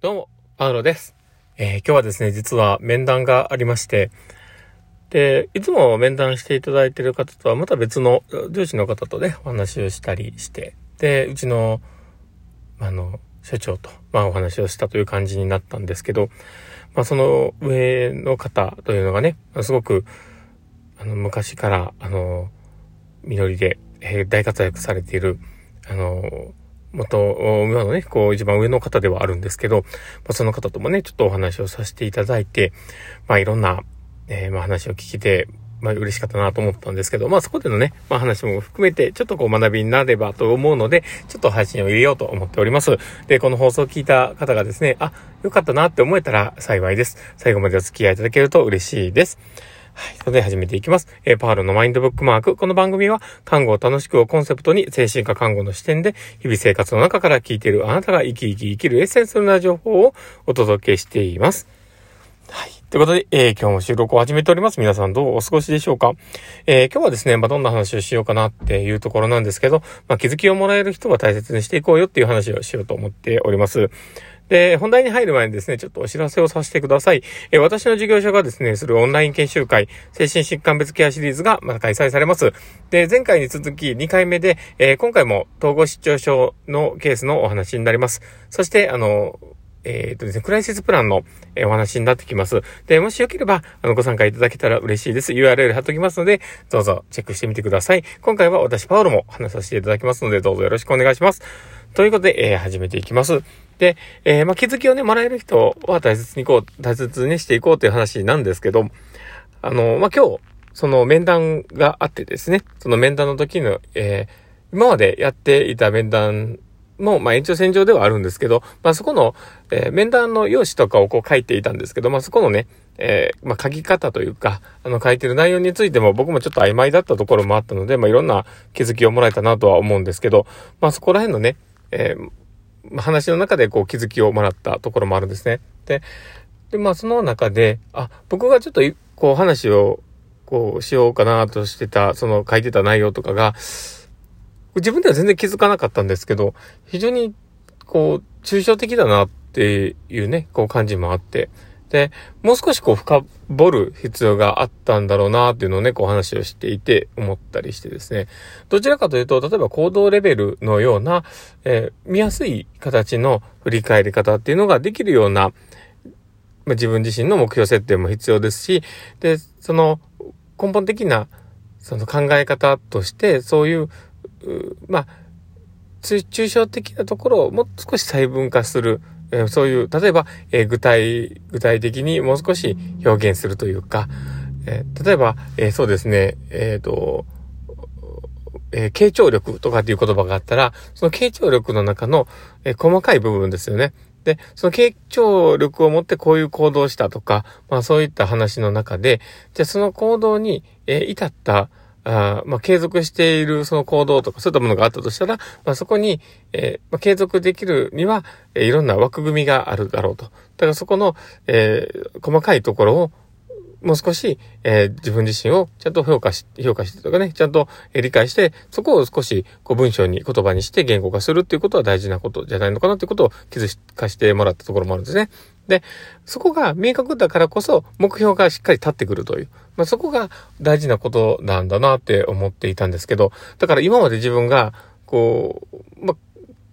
どうも、パウロです。えー、今日はですね、実は面談がありまして、で、いつも面談していただいている方とはまた別の上司の方とね、お話をしたりして、で、うちの、あの、社長と、まあお話をしたという感じになったんですけど、まあその上の方というのがね、すごく、あの、昔から、あの、実りで、えー、大活躍されている、あの、元、今のね、こう一番上の方ではあるんですけど、まあ、その方ともね、ちょっとお話をさせていただいて、まあいろんな、えー、まあ話を聞けて、まあ嬉しかったなと思ったんですけど、まあそこでのね、まあ話も含めて、ちょっとこう学びになればと思うので、ちょっと配信を入れようと思っております。で、この放送を聞いた方がですね、あ、よかったなって思えたら幸いです。最後までお付き合いいただけると嬉しいです。はい。それでは始めていきます。えー、パールのマインドブックマーク。この番組は、看護を楽しくをコンセプトに、精神科看護の視点で、日々生活の中から聞いているあなたが生き生き生きるエッセンスな情報をお届けしています。はい。ということで、えー、今日も収録を始めております。皆さんどうお過ごしでしょうかえー、今日はですね、まあ、どんな話をしようかなっていうところなんですけど、まあ、気づきをもらえる人は大切にしていこうよっていう話をしようと思っております。で、本題に入る前にですね、ちょっとお知らせをさせてください。え私の事業所がですね、するオンライン研修会、精神疾患別ケアシリーズがまた開催されます。で、前回に続き2回目で、えー、今回も統合失調症のケースのお話になります。そして、あの、えっ、とですね、クライシスプランの、えお話になってきます。で、もしよければ、あの、ご参加いただけたら嬉しいです。URL 貼っときますので、どうぞチェックしてみてください。今回は私、パウロも話させていただきますので、どうぞよろしくお願いします。ということで、えー、始めていきます。で、えー、まあ、気づきをね、もらえる人は大切にこう、大切にしていこうという話なんですけど、あの、まあ、今日、その面談があってですね、その面談の時の、えー、今までやっていた面談も、まあ、延長線上ではあるんですけど、まあ、そこの、えー、面談の用紙とかをこう書いていたんですけど、まあ、そこのね、えー、まあ、書き方というか、あの、書いてる内容についても僕もちょっと曖昧だったところもあったので、まあ、いろんな気づきをもらえたなとは思うんですけど、まあ、そこら辺のね、えー、話の中でこう気づきをもらったところもあるんですね。で、で、まあその中で、あ、僕がちょっとこう話をこうしようかなとしてた、その書いてた内容とかが、自分では全然気づかなかったんですけど、非常にこう抽象的だなっていうね、こう感じもあって、で、もう少しこう深掘る必要があったんだろうなっていうのをね、こう話をしていて思ったりしてですね。どちらかというと、例えば行動レベルのような、えー、見やすい形の振り返り方っていうのができるような、まあ、自分自身の目標設定も必要ですし、で、その根本的なその考え方として、そういう、うまあ、抽象的なところをもう少し細分化するえ、そういう、例えば、えー、具体、具体的にもう少し表現するというか、えー、例えば、えそうですね、えっ、と、えー、傾聴力とかっていう言葉があったら、その傾聴力の中の、え細かい部分ですよね。で、その傾聴力を持ってこういう行動をしたとか、まあそういった話の中で、じゃあその行動に、え至った、あまあ、継続しているその行動とかそういったものがあったとしたら、まあ、そこに、えー、まあ、継続できるには、えー、いろんな枠組みがあるだろうと。だからそこの、えー、細かいところを、もう少し、えー、自分自身をちゃんと評価し、評価してとかね、ちゃんと、え、理解して、そこを少し、こう文章に、言葉にして言語化するっていうことは大事なことじゃないのかなっていうことを気づかしてもらったところもあるんですね。で、そこが明確だからこそ目標がしっかり立ってくるという。まあ、そこが大事なことなんだなって思っていたんですけど、だから今まで自分が、こう、まあ、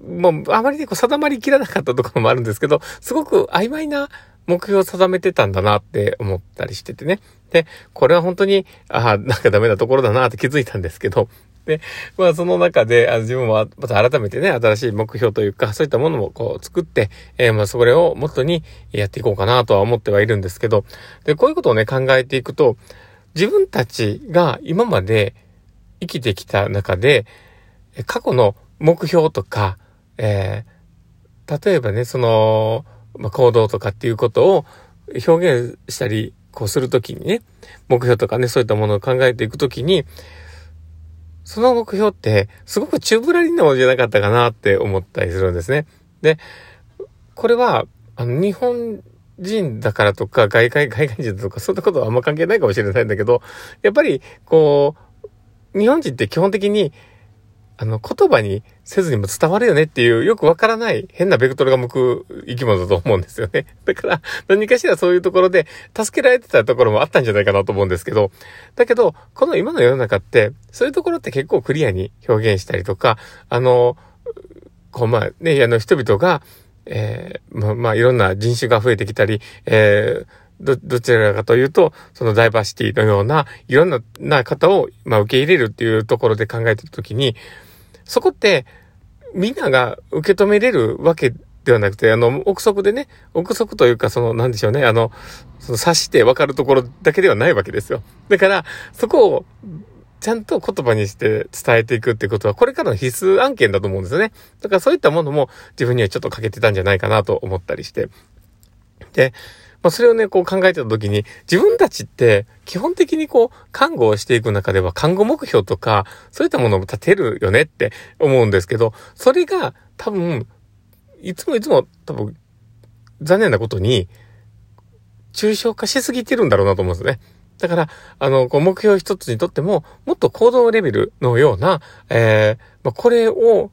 もうあまりね、こう定まりきらなかったところもあるんですけど、すごく曖昧な目標を定めてたんだなって思ったりしててね。で、これは本当に、ああ、なんかダメなところだなって気づいたんですけど、で、まあその中で、あの自分はまた改めてね、新しい目標というか、そういったものもこう作って、えー、まあそれをもとにやっていこうかなとは思ってはいるんですけど、で、こういうことをね、考えていくと、自分たちが今まで生きてきた中で、過去の目標とか、えー、例えばね、その、まあ、行動とかっていうことを表現したり、こうするときにね、目標とかね、そういったものを考えていくときに、その目標って、すごく中ぶらりんなものじゃなかったかなって思ったりするんですね。で、これは、あの、日本人だからとか、外界、外界人とか、そんなことはあんま関係ないかもしれないんだけど、やっぱり、こう、日本人って基本的に、あの、言葉にせずにも伝わるよねっていう、よくわからない変なベクトルが向く生き物だと思うんですよね。だから、何かしらそういうところで助けられてたところもあったんじゃないかなと思うんですけど、だけど、この今の世の中って、そういうところって結構クリアに表現したりとか、あの、こう、まあね、あの、人々が、えー、まあ、まあ、いろんな人種が増えてきたり、えー、ど、どちらかというと、そのダイバーシティのような、いろんな、な方を、まあ、受け入れるっていうところで考えてるときに、そこって、みんなが受け止めれるわけではなくて、あの、憶測でね、憶測というか、その、なんでしょうね、あの、その察して分かるところだけではないわけですよ。だから、そこを、ちゃんと言葉にして伝えていくってことは、これからの必須案件だと思うんですよね。だからそういったものも自分にはちょっと欠けてたんじゃないかなと思ったりして。で、まあ、それをね、こう考えてた時に、自分たちって基本的にこう、看護をしていく中では看護目標とか、そういったものも立てるよねって思うんですけど、それが多分、いつもいつも多分、残念なことに、抽象化しすぎてるんだろうなと思うんですね。だから、あの、こう目標一つにとっても、もっと行動レベルのような、えー、まあ、これを、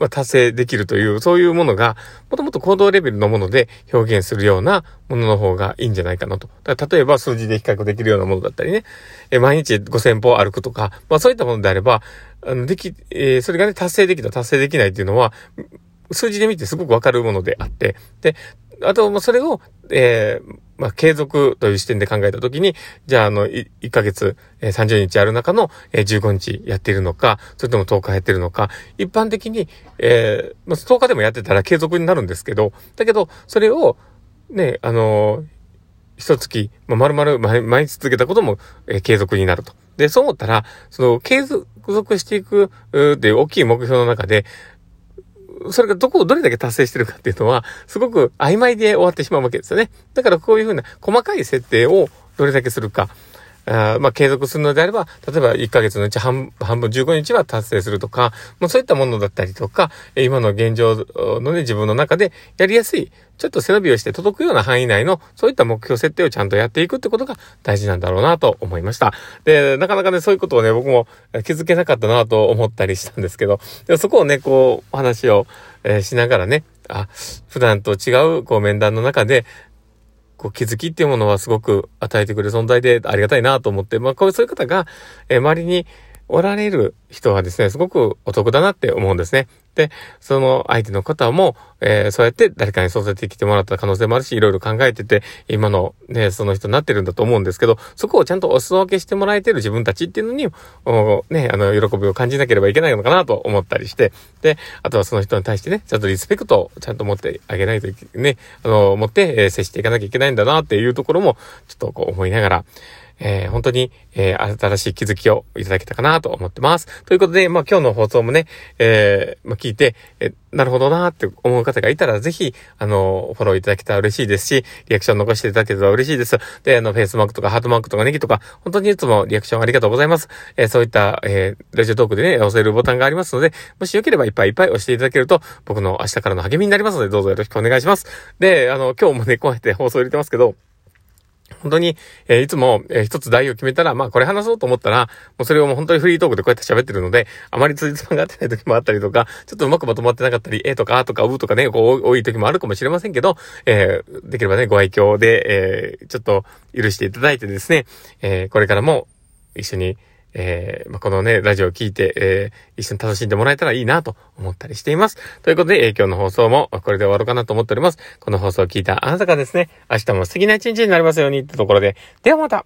ま、達成できるという、そういうものが、もともと行動レベルのもので表現するようなものの方がいいんじゃないかなと。例えば数字で比較できるようなものだったりね、え毎日5000歩歩くとか、まあそういったものであれば、あの、でき、えー、それがね、達成できた、達成できないっていうのは、数字で見てすごくわかるものであって、で、あと、ま、それを、えー、まあ、継続という視点で考えたときに、じゃあ、あの、1ヶ月、えー、30日ある中の、えー、15日やっているのか、それとも10日やっているのか、一般的に、えー、まあ、10日でもやってたら継続になるんですけど、だけど、それを、ね、あのー、一月、まあ、丸々毎日続けたことも、えー、継続になると。で、そう思ったら、その、継続していく、っていう大きい目標の中で、それがどこをどれだけ達成してるかっていうのは、すごく曖昧で終わってしまうわけですよね。だからこういうふうな細かい設定をどれだけするか。あまあ、継続するのであれば、例えば1ヶ月のうち半半分15日は達成するとか、まあ、そういったものだったりとか、今の現状のね、自分の中でやりやすい、ちょっと背伸びをして届くような範囲内の、そういった目標設定をちゃんとやっていくってことが大事なんだろうなと思いました。で、なかなかね、そういうことをね、僕も気づけなかったなと思ったりしたんですけど、でそこをね、こう、お話を、えー、しながらね、あ、普段と違う、こう、面談の中で、こう気づきっていうものはすごく与えてくれる存在でありがたいなと思って、まあこういう方が、え、周りにおられる人はですね、すごくお得だなって思うんですね。で、その相手の方も、えー、そうやって誰かに育ててきてもらった可能性もあるし、いろいろ考えてて、今のね、その人になってるんだと思うんですけど、そこをちゃんとお裾分けしてもらえてる自分たちっていうのに、おね、あの、喜びを感じなければいけないのかなと思ったりして、で、あとはその人に対してね、ちゃんとリスペクトをちゃんと持ってあげないといけね、あの、持って、えー、接していかなきゃいけないんだなっていうところも、ちょっとこう思いながら、えー、本当に、えー、新しい気づきをいただけたかなと思ってます。ということで、まあ今日の放送もね、えー、まあ聞いて、えなるほどなーって思う方がいたら、ぜひ、あの、フォローいただけたら嬉しいですし、リアクション残していただけたら嬉しいです。で、あの、フェイスマークとかハートマークとかネギとか、本当にいつもリアクションありがとうございます。えー、そういった、えー、ラジオトークでね、押せるボタンがありますので、もしよければいっぱいいっぱい押していただけると、僕の明日からの励みになりますので、どうぞよろしくお願いします。で、あの、今日もね、こうやって放送入れてますけど、本当に、えー、いつも、えー、一つ題を決めたら、まあこれ話そうと思ったら、もうそれをもう本当にフリートークでこうやって喋ってるので、あまり通じつまが合ってない時もあったりとか、ちょっとうまくまとまってなかったり、えとかあとかうとかね、こう多い時もあるかもしれませんけど、えー、できればね、ご愛嬌で、えー、ちょっと許していただいてですね、えー、これからも一緒に、えー、まあ、このね、ラジオを聞いて、えー、一緒に楽しんでもらえたらいいなと思ったりしています。ということで、えー、今日の放送もこれで終わろうかなと思っております。この放送を聞いたあなたがですね、明日も素敵な一日になりますようにってところで、ではまた